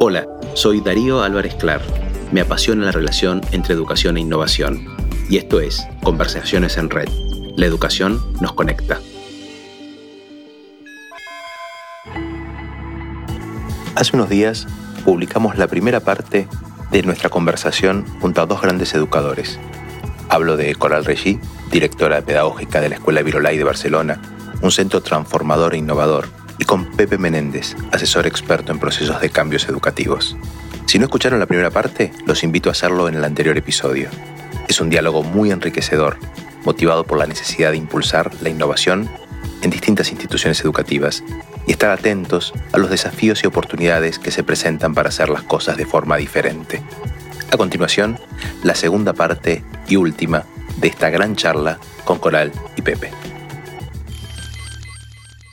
Hola, soy Darío Álvarez Clar. Me apasiona la relación entre educación e innovación. Y esto es Conversaciones en Red. La educación nos conecta. Hace unos días publicamos la primera parte de nuestra conversación junto a dos grandes educadores. Hablo de Coral Regí, directora pedagógica de la Escuela Virolai de Barcelona, un centro transformador e innovador y con Pepe Menéndez, asesor experto en procesos de cambios educativos. Si no escucharon la primera parte, los invito a hacerlo en el anterior episodio. Es un diálogo muy enriquecedor, motivado por la necesidad de impulsar la innovación en distintas instituciones educativas y estar atentos a los desafíos y oportunidades que se presentan para hacer las cosas de forma diferente. A continuación, la segunda parte y última de esta gran charla con Coral y Pepe.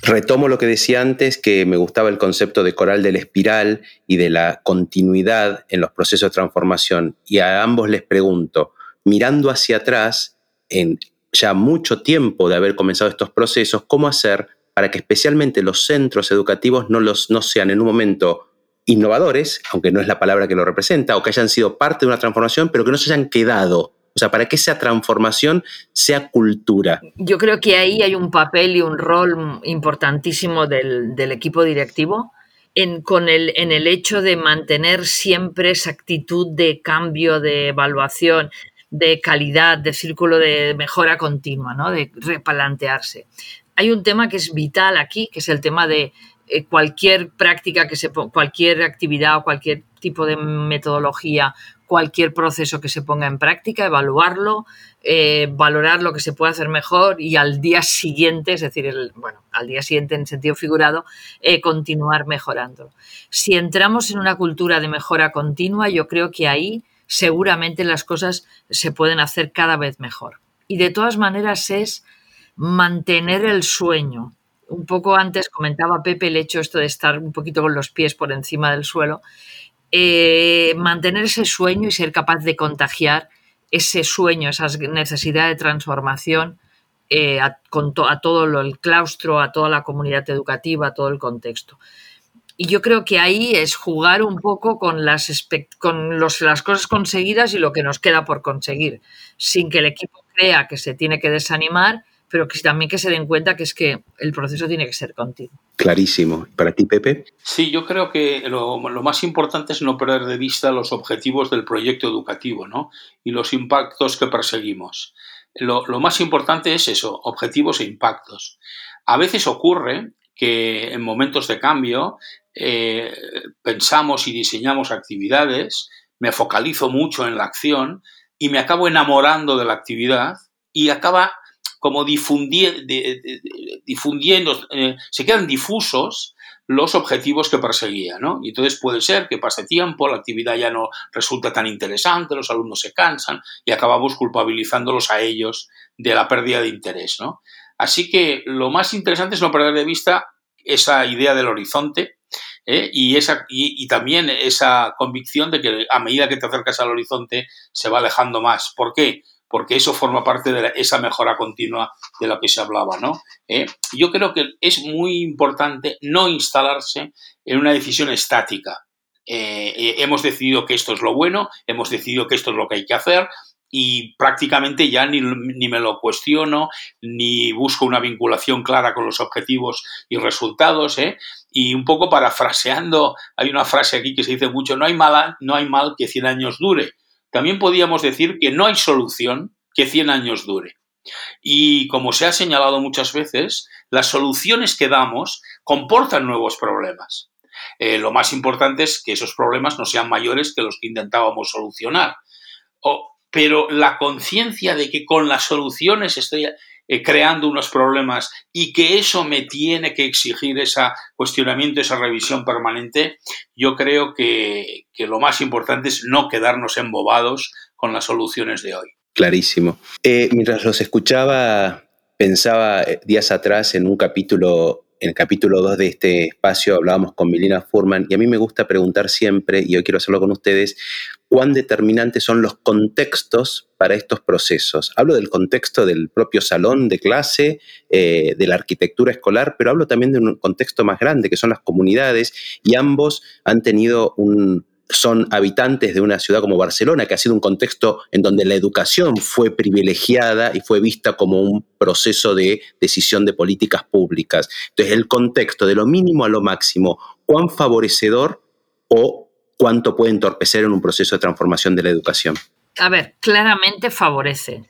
Retomo lo que decía antes, que me gustaba el concepto de coral de la espiral y de la continuidad en los procesos de transformación. Y a ambos les pregunto, mirando hacia atrás, en ya mucho tiempo de haber comenzado estos procesos, ¿cómo hacer para que especialmente los centros educativos no, los, no sean en un momento innovadores, aunque no es la palabra que lo representa, o que hayan sido parte de una transformación, pero que no se hayan quedado o sea, para que esa transformación sea cultura. Yo creo que ahí hay un papel y un rol importantísimo del, equipo directivo en, con el, en el hecho de mantener siempre esa actitud de cambio, de evaluación, de calidad, de círculo de mejora continua, ¿no? de replantearse. Hay un tema que es vital aquí, que es el tema de eh, cualquier práctica que se cualquier actividad o cualquier tipo de metodología cualquier proceso que se ponga en práctica, evaluarlo, eh, valorar lo que se puede hacer mejor y al día siguiente, es decir, el, bueno, al día siguiente en sentido figurado, eh, continuar mejorando. Si entramos en una cultura de mejora continua, yo creo que ahí seguramente las cosas se pueden hacer cada vez mejor. Y de todas maneras es mantener el sueño. Un poco antes comentaba Pepe el hecho esto de estar un poquito con los pies por encima del suelo eh, mantener ese sueño y ser capaz de contagiar ese sueño, esa necesidad de transformación eh, a, todo el claustro, a toda la comunidad educativa, a todo el contexto. Y yo creo que ahí es jugar un poco con, las, con las cosas conseguidas y lo que nos queda por conseguir, sin que el equipo crea que se tiene que desanimar pero que también que se den cuenta que es que el proceso tiene que ser continuo. Clarísimo. ¿Para ti, Pepe? Sí, yo creo que lo, más importante es no perder de vista los objetivos del proyecto educativo ¿no? y los impactos que perseguimos. Lo, más importante es eso, objetivos e impactos. A veces ocurre que en momentos de cambio eh, pensamos y diseñamos actividades, me focalizo mucho en la acción y me acabo enamorando de la actividad y acaba como difundiendo, difundiendo eh, se quedan difusos los objetivos que perseguía, ¿no? Y entonces puede ser que pase tiempo, la actividad ya no resulta tan interesante, los alumnos se cansan y acabamos culpabilizándolos a ellos de la pérdida de interés, ¿no? Así que lo más interesante es no perder de vista esa idea del horizonte ¿eh? y, esa, y, también esa convicción de que a medida que te acercas al horizonte se va alejando más. ¿Por qué? Porque eso forma parte de esa mejora continua de la que se hablaba, ¿no? Eh, yo creo que es muy importante no instalarse en una decisión estática. Eh, eh, hemos decidido que esto es lo bueno, hemos decidido que esto es lo que hay que hacer y prácticamente ya ni, ni, me lo cuestiono, ni busco una vinculación clara con los objetivos y resultados. Y un poco parafraseando, hay una frase aquí que se dice mucho, no hay, mala, no hay mal que 100 años dure. También podríamos decir que no hay solución que 100 años dure. Y como se ha señalado muchas veces, las soluciones que damos comportan nuevos problemas. Eh, lo más importante es que esos problemas no sean mayores que los que intentábamos solucionar. pero la conciencia de que con las soluciones estoy eh, creando unos problemas y que eso me tiene que exigir ese cuestionamiento, esa revisión permanente, yo creo que, lo más importante es no quedarnos embobados con las soluciones de hoy. Clarísimo. Eh, mientras los escuchaba, pensaba eh, días atrás en un capítulo en el capítulo 2 de este espacio hablábamos con Milena Furman y a mí me gusta preguntar siempre, y hoy quiero hacerlo con ustedes, cuán determinantes son los contextos para estos procesos. Hablo del contexto del propio salón de clase, eh, de la arquitectura escolar, pero hablo también de un contexto más grande, que son las comunidades, y ambos han tenido un, son habitantes de una ciudad como Barcelona, que ha sido un contexto en donde la educación fue privilegiada y fue vista como un proceso de decisión de políticas públicas. Entonces, el contexto de lo mínimo a lo máximo, cuán favorecedor o cuánto puede entorpecer en un proceso de transformación de la educación. A ver, claramente favorece,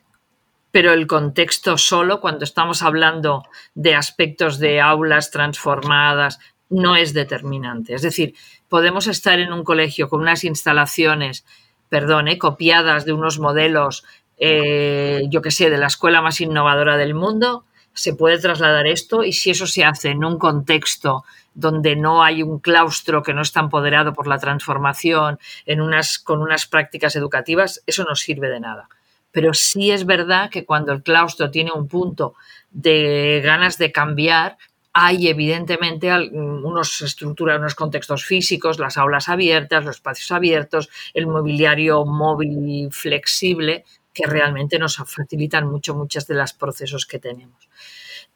pero el contexto solo, cuando estamos hablando de aspectos de aulas transformadas, no es determinante. Es decir, podemos estar en un colegio con unas instalaciones, perdón, eh, copiadas de unos modelos, eh, yo que sé, de la escuela más innovadora del mundo, se puede trasladar esto y si eso se hace en un contexto donde no hay un claustro que no está empoderado por la transformación en unas, con unas prácticas educativas, eso no sirve de nada. Pero sí es verdad que cuando el claustro tiene un punto de ganas de cambiar, hay evidentemente unos estructuras, unos contextos físicos, las aulas abiertas, los espacios abiertos, el mobiliario móvil flexible que realmente nos facilitan mucho muchos de los procesos que tenemos.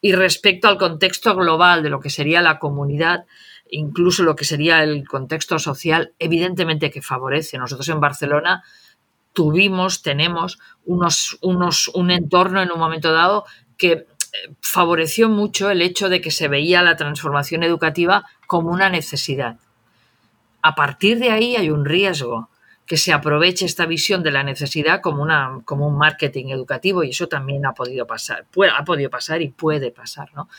Y respecto al contexto global de lo que sería la comunidad, incluso lo que sería el contexto social, evidentemente que favorece. Nosotros en Barcelona tuvimos, tenemos unos, unos, un entorno en un momento dado que favoreció mucho el hecho de que se veía la transformación educativa como una necesidad. A partir de ahí hay un riesgo que se aproveche esta visión de la necesidad como, una, como un marketing educativo y eso también ha podido pasar, ha podido pasar y puede pasar, ¿no?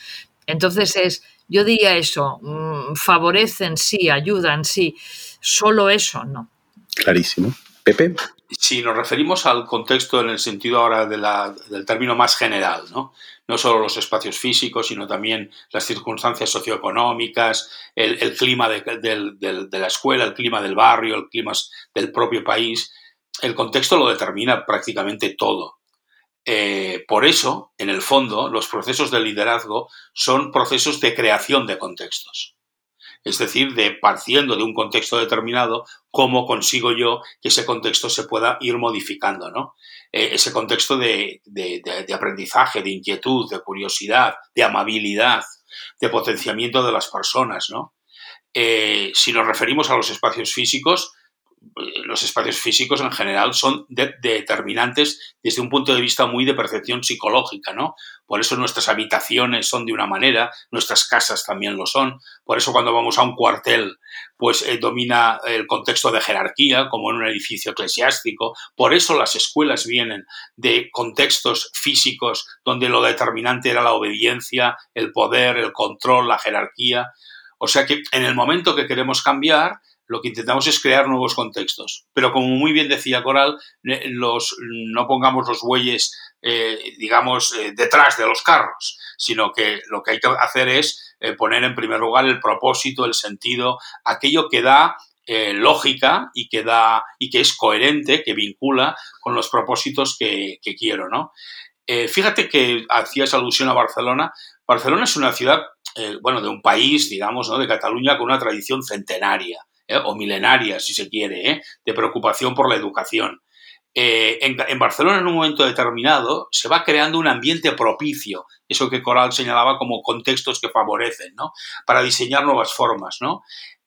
Entonces es, yo diría eso, mm, favorecen sí, ayudan sí, solo eso no. Clarísimo. Pepe. Si nos referimos al contexto en el sentido ahora del término más general, ¿no? no solo los espacios físicos, sino también las circunstancias socioeconómicas, el, clima de, la escuela, el clima del barrio, el clima del propio país. El contexto lo determina prácticamente todo. Eh, por eso, en el fondo, los procesos de liderazgo son procesos de creación de contextos es decir, de partiendo de un contexto determinado, cómo consigo yo que ese contexto se pueda ir modificando, ¿no? Eh, ese contexto de, aprendizaje, de inquietud, de curiosidad, de amabilidad, de potenciamiento de las personas, ¿no? Eh, si nos referimos a los espacios físicos, los espacios físicos en general son determinantes desde un punto de vista muy de percepción psicológica, ¿no? Por eso nuestras habitaciones son de una manera, nuestras casas también lo son. Por eso cuando vamos a un cuartel, pues eh, domina el contexto de jerarquía, como en un edificio eclesiástico. Por eso las escuelas vienen de contextos físicos donde lo determinante era la obediencia, el poder, el control, la jerarquía. O sea que en el momento que queremos cambiar, lo que intentamos es crear nuevos contextos. Pero como muy bien decía Coral, los, no pongamos los bueyes, eh, digamos, eh, detrás de los carros, sino que lo que hay que hacer es eh, poner en primer lugar el propósito, el sentido, aquello que da lógica y que da y que es coherente, que vincula con los propósitos que, quiero, ¿no? fíjate que hacías alusión a Barcelona. Barcelona es una ciudad, bueno, de un país, digamos, ¿no? de Cataluña con una tradición centenaria. ¿Eh? o milenaria, si se quiere, ¿eh? de preocupación por la educación. Eh, en, Barcelona, en un momento determinado, se va creando un ambiente propicio, eso que Coral señalaba como contextos que favorecen, ¿no? Para diseñar nuevas formas, ¿no?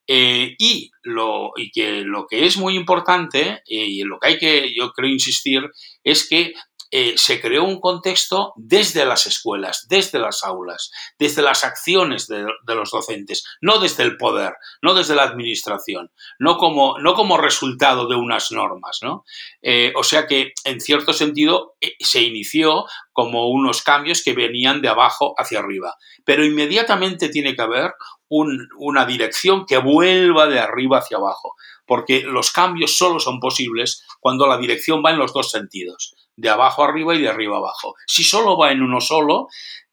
y, lo, y que lo que es muy importante, y en lo que hay que, yo creo, insistir, es que eh, se creó un contexto desde las escuelas, desde las aulas, desde las acciones de, los docentes, no desde el poder, no desde la administración, no como, no como resultado de unas normas. ¿no? Eh, o sea que, en cierto sentido, eh, se inició como unos cambios que venían de abajo hacia arriba. Pero inmediatamente tiene que haber una dirección que vuelva de arriba hacia abajo, porque los cambios solo son posibles cuando la dirección va en los dos sentidos de abajo arriba y de arriba abajo. Si solo va en uno solo,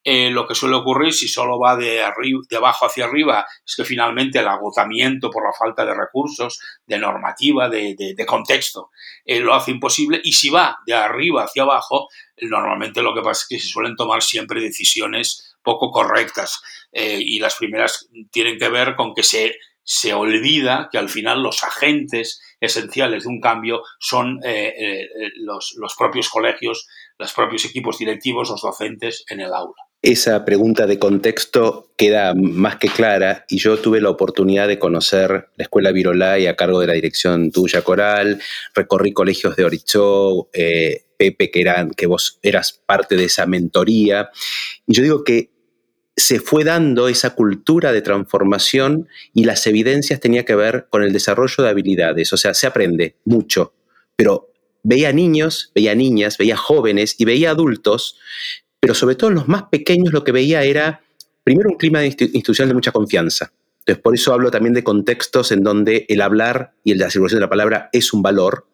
eh, lo que suele ocurrir si solo va de, de abajo hacia arriba es que finalmente el agotamiento por la falta de recursos, de normativa, de, contexto, eh, lo hace imposible. Y si va de arriba hacia abajo, normalmente lo que pasa es que se suelen tomar siempre decisiones poco correctas. Eh, y las primeras tienen que ver con que se, se olvida que al final los agentes esenciales de un cambio son los, los propios colegios, los propios equipos directivos, los docentes en el aula esa pregunta de contexto queda más que clara y yo tuve la oportunidad de conocer la Escuela Virolay a cargo de la dirección tuya coral, recorrí colegios de Orichó, eh, Pepe, que, eran, que vos eras parte de esa mentoría, y yo digo que se fue dando esa cultura de transformación y las evidencias tenía que ver con el desarrollo de habilidades, o sea, se aprende mucho, pero veía niños, veía niñas, veía jóvenes y veía adultos pero sobre todo en los más pequeños lo que veía era, primero, un clima institucional de mucha confianza. Entonces, por eso hablo también de contextos en donde el hablar y la circulación de la palabra es un valor.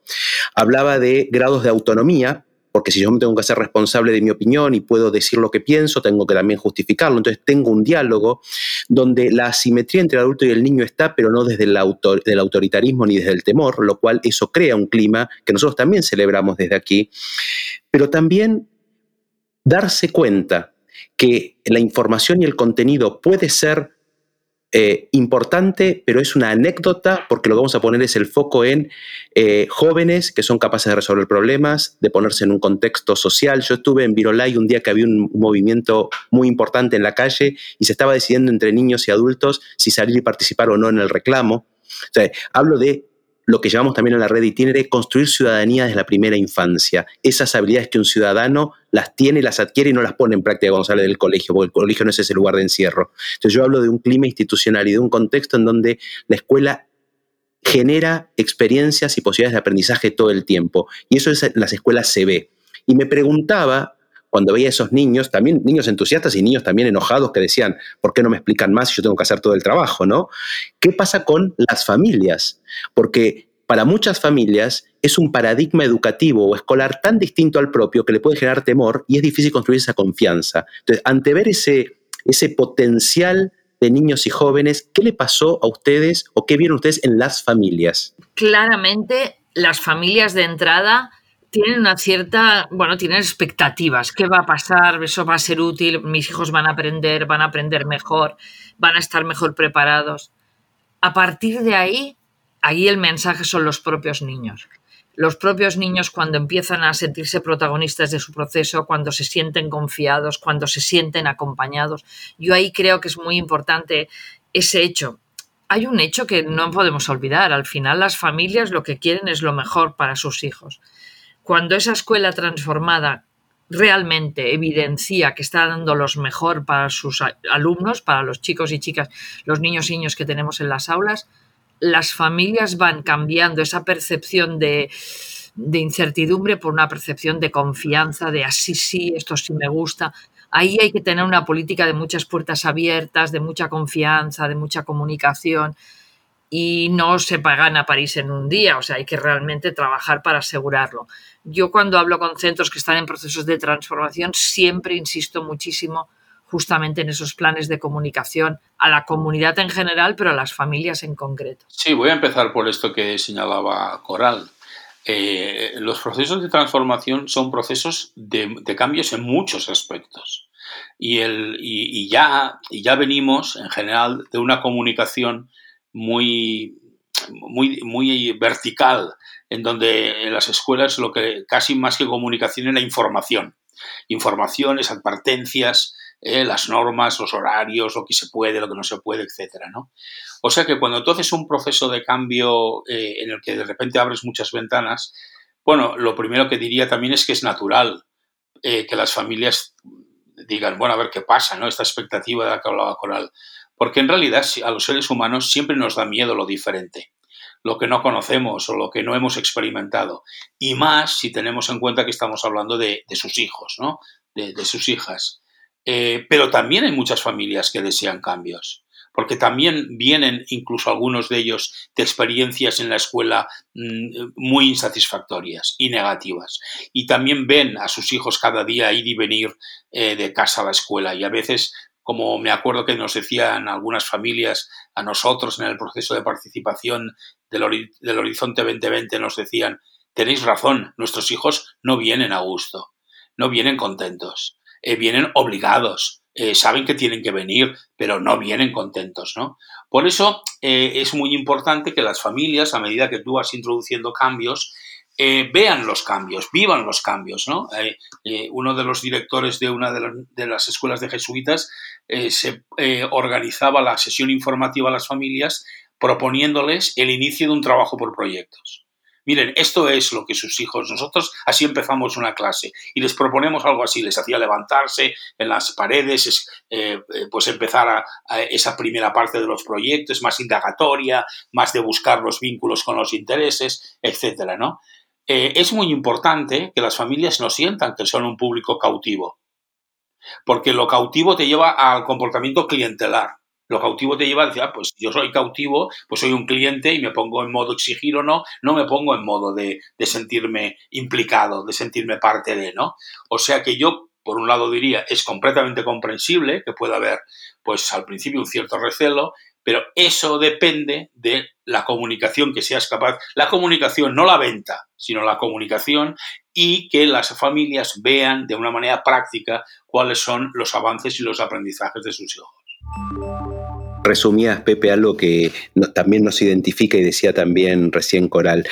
Hablaba de grados de autonomía, porque si yo me tengo que hacer responsable de mi opinión y puedo decir lo que pienso, tengo que también justificarlo. Entonces tengo un diálogo donde la asimetría entre el adulto y el niño está, pero no desde el del autoritarismo ni desde el temor, lo cual eso crea un clima que nosotros también celebramos desde aquí. Pero también darse cuenta que la información y el contenido puede ser eh, importante, pero es una anécdota porque lo que vamos a poner es el foco en eh, jóvenes que son capaces de resolver problemas, de ponerse en un contexto social. Yo estuve en Virolay un día que había un, movimiento muy importante en la calle y se estaba decidiendo entre niños y adultos si salir y participar o no en el reclamo. hablo de lo que llamamos también en la red itinere, construir ciudadanía desde la primera infancia. Esas habilidades que un ciudadano las tiene, las adquiere y no las pone en práctica cuando sale del colegio, porque el colegio no es ese lugar de encierro. Entonces yo hablo de un clima institucional y de un contexto en donde la escuela genera experiencias y posibilidades de aprendizaje todo el tiempo. Y eso en las escuelas se ve. Y me preguntaba, cuando veía a esos niños, también niños entusiastas y niños también enojados que decían, ¿por qué no me explican más si yo tengo que hacer todo el trabajo? ¿no? ¿Qué pasa con las familias? Porque para muchas familias es un paradigma educativo o escolar tan distinto al propio que le puede generar temor y es difícil construir esa confianza. Entonces, ante ver ese, ese potencial de niños y jóvenes, ¿qué le pasó a ustedes o qué vieron ustedes en las familias? Claramente, las familias de entrada tienen una cierta, bueno, tienen expectativas. ¿Qué va a pasar? ¿Eso va a ser útil? ¿Mis hijos van a aprender? ¿Van a aprender mejor? ¿Van a estar mejor preparados? A partir de ahí, ahí el mensaje son los propios niños. Los propios niños cuando empiezan a sentirse protagonistas de su proceso, cuando se sienten confiados, cuando se sienten acompañados. Yo ahí creo que es muy importante ese hecho. Hay un hecho que no podemos olvidar. Al final las familias lo que quieren es lo mejor para sus hijos cuando esa escuela transformada realmente evidencia que está dando los mejor para sus alumnos, para los chicos y chicas, los niños y niños que tenemos en las aulas, las familias van cambiando esa percepción de, de incertidumbre por una percepción de confianza, de así sí, esto sí me gusta. Ahí hay que tener una política de muchas puertas abiertas, de mucha confianza, de mucha comunicación y no se pagan a París en un día, o sea, hay que realmente trabajar para asegurarlo. Yo cuando hablo con centros que están en procesos de transformación siempre insisto muchísimo justamente en esos planes de comunicación a la comunidad en general, pero a las familias en concreto. Sí, voy a empezar por esto que señalaba Coral. Eh, los procesos de transformación son procesos de, cambios en muchos aspectos. Y, el, y, ya, y ya venimos, en general, de una comunicación muy, muy, muy vertical, en donde en las escuelas lo que casi más que comunicación era información. Informaciones, advertencias, eh, las normas, los horarios, lo que se puede, lo que no se puede, etcétera, ¿no? O sea que cuando tú haces un proceso de cambio eh, en el que de repente abres muchas ventanas, bueno, lo primero que diría también es que es natural eh, que las familias digan, bueno, a ver qué pasa, ¿no? Esta expectativa de la que hablaba Coral. Porque en realidad a los seres humanos siempre nos da miedo lo diferente, lo que no conocemos o lo que no hemos experimentado. Y más si tenemos en cuenta que estamos hablando de, sus hijos, ¿no? de, sus hijas. Eh, pero también hay muchas familias que desean cambios. porque también vienen incluso algunos de ellos de experiencias en la escuela mm, muy insatisfactorias y negativas. Y también ven a sus hijos cada día ir y venir eh, de casa a la escuela y a veces como me acuerdo que nos decían algunas familias a nosotros en el proceso de participación del, del Horizonte 2020, nos decían, tenéis razón, nuestros hijos no vienen a gusto, no vienen contentos, eh, vienen obligados, eh, saben que tienen que venir, pero no vienen contentos, ¿no? Por eso eh, es muy importante que las familias, a medida que tú vas introduciendo cambios, vean los cambios, vivan los cambios, ¿no? uno de los directores de una de, las escuelas de jesuitas se organizaba la sesión informativa a las familias proponiéndoles el inicio de un trabajo por proyectos. Miren, esto es lo que sus hijos, nosotros así empezamos una clase y les proponemos algo así, les hacía levantarse en las paredes, eh, eh, pues empezar a, esa primera parte de los proyectos, más indagatoria, más de buscar los vínculos con los intereses, etcétera, ¿no? Eh, es muy importante que las familias no sientan que son un público cautivo, porque lo cautivo te lleva al comportamiento clientelar. Lo cautivo te lleva a decir, ah, pues yo soy cautivo, pues soy un cliente y me pongo en modo exigir o no, no me pongo en modo de, de sentirme implicado, de sentirme parte de, ¿no? O sea que yo, por un lado diría, es completamente comprensible que pueda haber, pues al principio un cierto recelo, pero eso depende de la comunicación que seas capaz, la comunicación, no la venta, sino la comunicación y que las familias vean de una manera práctica cuáles son los avances y los aprendizajes de sus hijos resumías, Pepe, algo que también nos identifica y decía también recién Coral.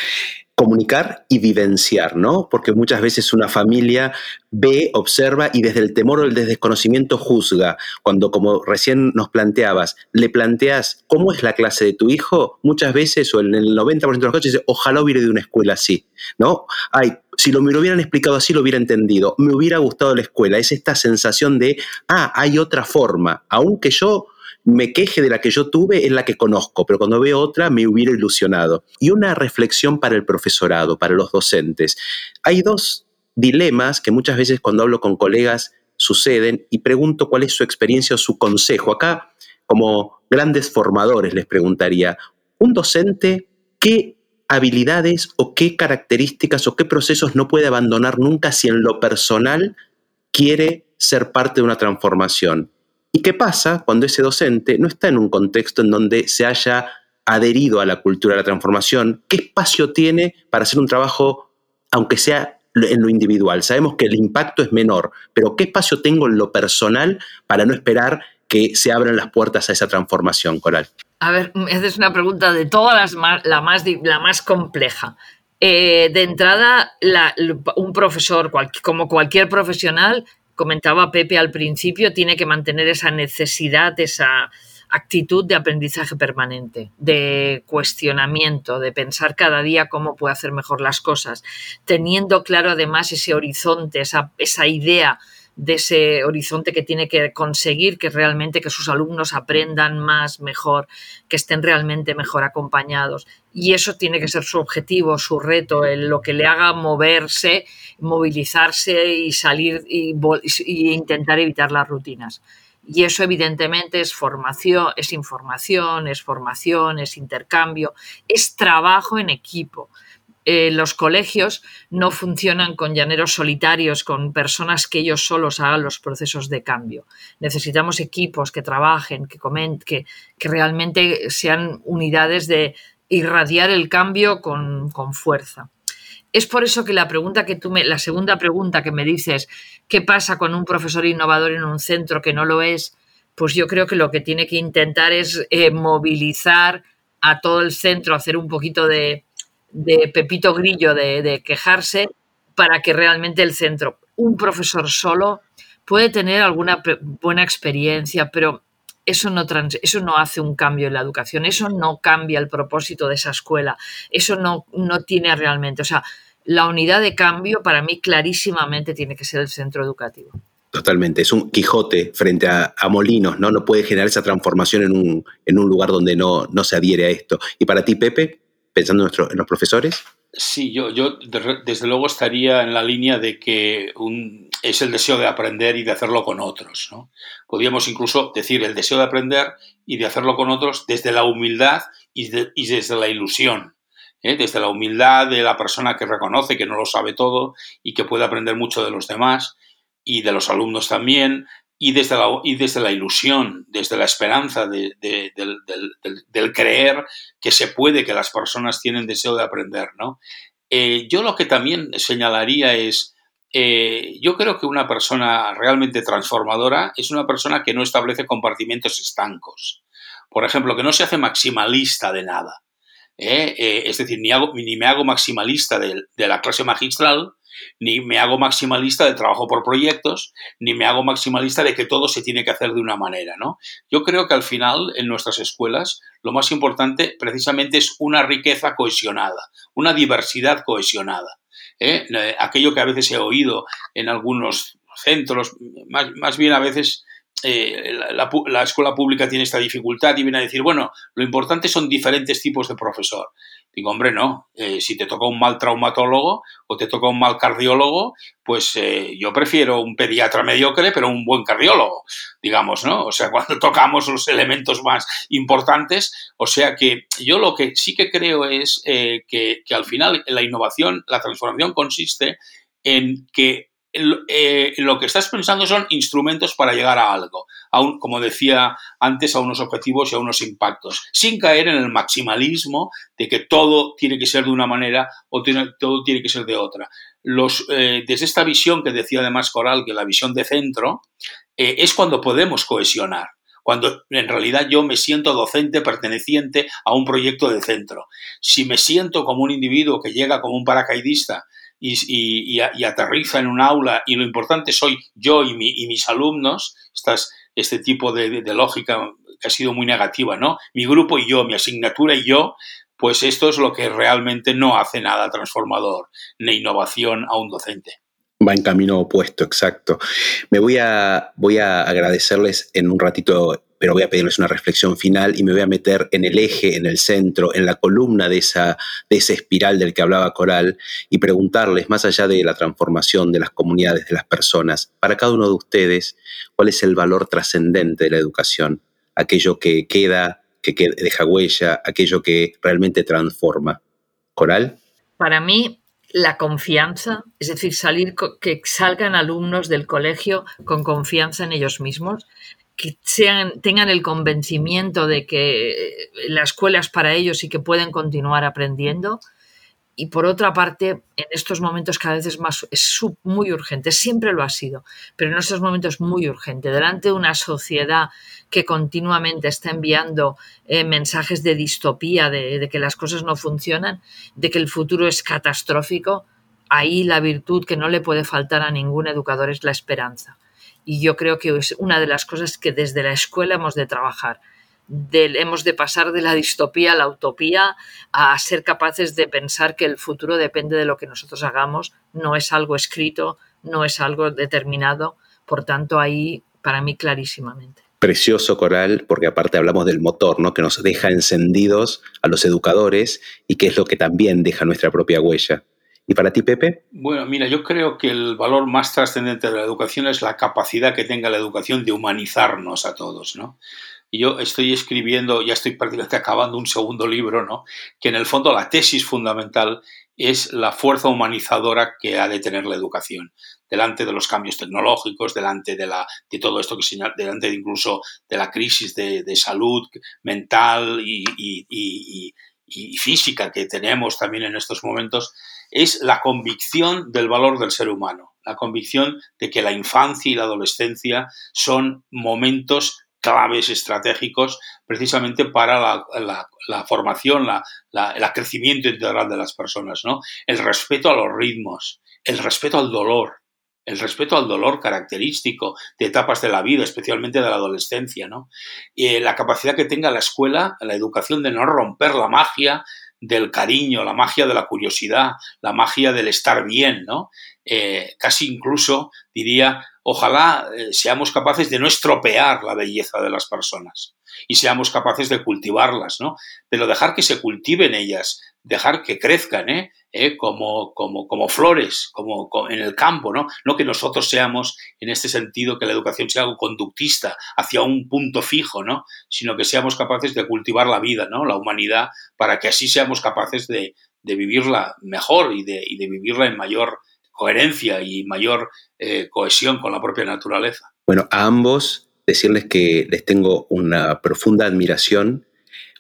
Comunicar y vivenciar, ¿no? Porque muchas veces una familia ve, observa y desde el temor o el desconocimiento juzga. Cuando, como recién nos planteabas, le planteas cómo es la clase de tu hijo, muchas veces, o en el 90% de los casos, dice, ojalá hubiera de una escuela así, ¿no? Ay, si lo, me lo hubieran explicado así, lo hubiera entendido. Me hubiera gustado la escuela. Es esta sensación de, ah, hay otra forma. Aunque yo me queje de la que yo tuve, es la que conozco, pero cuando veo otra me hubiera ilusionado. Y una reflexión para el profesorado, para los docentes. Hay dos dilemas que muchas veces cuando hablo con colegas suceden y pregunto cuál es su experiencia o su consejo. Acá, como grandes formadores, les preguntaría, un docente, ¿qué habilidades o qué características o qué procesos no puede abandonar nunca si en lo personal quiere ser parte de una transformación? ¿Y qué pasa cuando ese docente no está en un contexto en donde se haya adherido a la cultura de la transformación? ¿Qué espacio tiene para hacer un trabajo, aunque sea en lo individual? Sabemos que el impacto es menor, pero ¿qué espacio tengo en lo personal para no esperar que se abran las puertas a esa transformación, Coral? A ver, esa es una pregunta de todas las más, la, más, la más compleja. Eh, de entrada, un profesor, como cualquier profesional, comentaba Pepe al principio, tiene que mantener esa necesidad, esa actitud de aprendizaje permanente, de cuestionamiento, de pensar cada día cómo puede hacer mejor las cosas, teniendo claro además ese horizonte, esa, esa idea de ese horizonte que tiene que conseguir que realmente que sus alumnos aprendan más, mejor, que estén realmente mejor acompañados. Y eso tiene que ser su objetivo, su reto, lo que le haga moverse, movilizarse y salir y, intentar evitar las rutinas. Y eso evidentemente es formación, es información, es formación, es intercambio, es trabajo en equipo. Eh, los colegios no funcionan con llaneros solitarios, con personas que ellos solos hagan los procesos de cambio. Necesitamos equipos que trabajen, que comenten, que, realmente sean unidades de irradiar el cambio con, con, fuerza. Es por eso que la pregunta que tú me, la segunda pregunta que me dices, ¿qué pasa con un profesor innovador en un centro que no lo es? Pues yo creo que lo que tiene que intentar es eh, movilizar a todo el centro, hacer un poquito de, de Pepito Grillo de, quejarse para que realmente el centro, un profesor solo, puede tener alguna buena experiencia, pero eso no, eso no hace un cambio en la educación, eso no cambia el propósito de esa escuela, eso no, no tiene realmente, o sea, la unidad de cambio para mí clarísimamente tiene que ser el centro educativo. Totalmente, es un Quijote frente a, molinos, ¿no? No puede generar esa transformación en un, en un lugar donde no, no se adhiere a esto. Y para ti, Pepe, pensando en, los profesores? Sí, yo, yo desde luego estaría en la línea de que un, es el deseo de aprender y de hacerlo con otros. ¿no? Podríamos incluso decir el deseo de aprender y de hacerlo con otros desde la humildad y, y desde la ilusión. ¿eh? Desde la humildad de la persona que reconoce que no lo sabe todo y que puede aprender mucho de los demás y de los alumnos también, y desde la, y desde la ilusión, desde la esperanza de, del, del, creer que se puede, que las personas tienen deseo de aprender. ¿no? Eh, yo lo que también señalaría es, eh, yo creo que una persona realmente transformadora es una persona que no establece compartimentos estancos. Por ejemplo, que no se hace maximalista de nada. ¿eh? es decir, ni, hago, ni me hago maximalista de la clase magistral, ni me hago maximalista de trabajo por proyectos, ni me hago maximalista de que todo se tiene que hacer de una manera, ¿no? Yo creo que al final en nuestras escuelas lo más importante precisamente es una riqueza cohesionada, una diversidad cohesionada. ¿eh? Eh, aquello que a veces he oído en algunos centros, más, bien a veces eh, la, la, escuela pública tiene esta dificultad y viene a decir, bueno, lo importante son diferentes tipos de profesor. Digo, hombre, no, eh, si te toca un mal traumatólogo o te toca un mal cardiólogo, pues eh, yo prefiero un pediatra mediocre, pero un buen cardiólogo, digamos, ¿no? O sea, cuando tocamos los elementos más importantes, o sea que yo lo que sí que creo es eh, que, que al final la innovación, la transformación consiste en que eh, lo que estás pensando son instrumentos para llegar a algo, como decía antes, a unos objetivos y a unos impactos, sin caer en el maximalismo de que todo tiene que ser de una manera o todo tiene que ser de otra. Los, eh, desde esta visión que decía además Coral, que la visión de centro, eh, es cuando podemos cohesionar cuando en realidad yo me siento docente perteneciente a un proyecto de centro. Si me siento como un individuo que llega como un paracaidista y, aterriza en un aula y lo importante soy yo y, mis alumnos, este tipo de, lógica que ha sido muy negativa, ¿no? Mi grupo y yo, mi asignatura y yo, pues esto es lo que realmente no hace nada transformador ni innovación a un docente. Va en camino opuesto, exacto. Me voy a, voy a agradecerles en un ratito pero voy a pedirles una reflexión final y me voy a meter en el eje, en el centro, en la columna de esa, de esa espiral del que hablaba Coral y preguntarles, más allá de la transformación de las comunidades, de las personas, para cada uno de ustedes, cuál es el valor trascendente de la educación, aquello que queda, que deja huella, aquello que realmente transforma. Coral. Para mí, la confianza, es decir, salir, que salgan alumnos del colegio con confianza en ellos mismos, que tengan el convencimiento de que la escuela es para ellos y que pueden continuar aprendiendo. Y por otra parte, en estos momentos cada vez es más, es muy urgente, siempre lo ha sido, pero en estos momentos muy urgente. Delante de una sociedad que continuamente está enviando eh, mensajes de distopía, de que las cosas no funcionan, de que el futuro es catastrófico, ahí la virtud que no le puede faltar a ningún educador es la esperanza y yo creo que es una de las cosas que desde la escuela hemos de trabajar. hemos de pasar de la distopía a la utopía a ser capaces de pensar que el futuro depende de lo que nosotros hagamos, no es algo escrito, no es algo determinado, por tanto ahí para mí clarísimamente. Precioso coral, porque aparte hablamos del motor, ¿no? que nos deja encendidos a los educadores y que es lo que también deja nuestra propia huella. ¿Y para ti, Pepe? Bueno, mira, yo creo que el valor más trascendente de la educación es la capacidad que tenga la educación de humanizarnos a todos, ¿no? Y yo estoy escribiendo, ya estoy prácticamente acabando un segundo libro, ¿no? Que en el fondo la tesis fundamental es la fuerza humanizadora que ha de tener la educación delante de los cambios tecnológicos, delante de, la, de todo esto que señala, delante de incluso de la crisis de, de salud mental y, y, física que tenemos también en estos momentos, es la convicción del valor del ser humano, la convicción de que la infancia y la adolescencia son momentos claves estratégicos precisamente para la, formación, el crecimiento integral de las personas, ¿no? El respeto a los ritmos, el respeto al dolor, el respeto al dolor característico de etapas de la vida, especialmente de la adolescencia, ¿no? Y la capacidad que tenga la escuela, la educación de no romper la magia del cariño, la magia de la curiosidad, la magia del estar bien, ¿no? eh, casi incluso diría, ojalá eh, seamos capaces de no estropear la belleza de las personas y seamos capaces de cultivarlas, ¿no? Pero dejar que se cultiven ellas, dejar que crezcan, ¿eh? ¿Eh? Como, como, como, flores, como, en el campo, ¿no? No que nosotros seamos, en este sentido, que la educación sea algo conductista hacia un punto fijo, ¿no? Sino que seamos capaces de cultivar la vida, ¿no? La humanidad, para que así seamos capaces de, de vivirla mejor y de, y de, vivirla en mayor coherencia y mayor eh, cohesión con la propia naturaleza. Bueno, a ambos decirles que les tengo una profunda admiración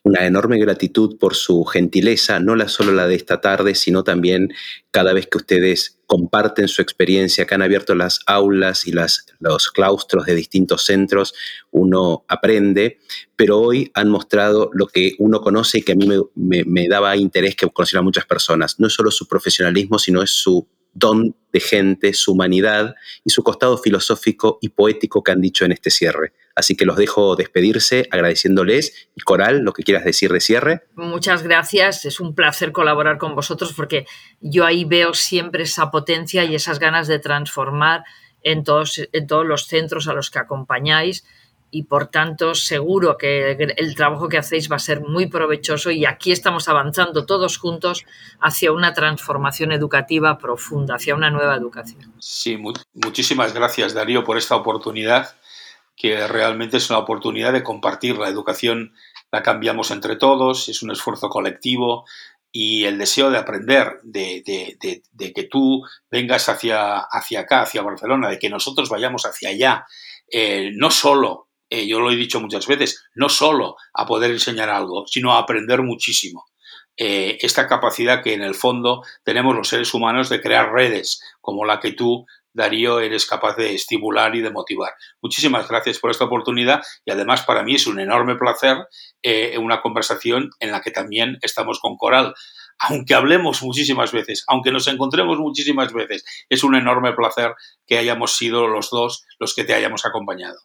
una enorme gratitud por su gentileza, no la solo la de esta tarde, sino también cada vez que ustedes comparten su experiencia, que han abierto las aulas y las, los claustros de distintos centros, uno aprende, pero hoy han mostrado lo que uno conoce y que a mí me, me daba interés que conocieran muchas personas. No es solo su profesionalismo, sino es su don de gente, su humanidad y su costado filosófico y poético que han dicho en este cierre. Así que los dejo despedirse agradeciéndoles. Y Coral, lo que quieras decir de cierre. Muchas gracias. Es un placer colaborar con vosotros porque yo ahí veo siempre esa potencia y esas ganas de transformar en todos, en todos los centros a los que acompañáis y por tanto seguro que el trabajo que hacéis va a ser muy provechoso y aquí estamos avanzando todos juntos hacia una transformación educativa profunda, hacia una nueva educación. Sí, muchísimas gracias Darío por esta oportunidad, que realmente es una oportunidad de compartir la educación, la cambiamos entre todos, es un esfuerzo colectivo y el deseo de aprender, de, que tú vengas hacia, hacia acá, hacia Barcelona, de que nosotros vayamos hacia allá, eh, no solo eh, yo lo he dicho muchas veces, no solo a poder enseñar algo, sino a aprender muchísimo. Eh, esta capacidad que en el fondo tenemos los seres humanos de crear redes como la que tú, Darío, eres capaz de estimular y de motivar. Muchísimas gracias por esta oportunidad y además para mí es un enorme placer eh, una conversación en la que también estamos con Coral. Aunque hablemos muchísimas veces, aunque nos encontremos muchísimas veces, es un enorme placer que hayamos sido los dos los que te hayamos acompañado.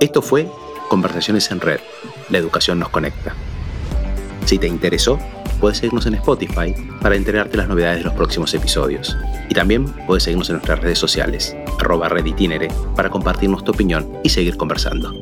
Esto fue Conversaciones en Red. La educación nos conecta. Si te interesó, puedes seguirnos en Spotify para enterarte de las novedades de los próximos episodios. Y también puedes seguirnos en nuestras redes sociales, arroba reditinere, para compartirnos tu opinión y seguir conversando.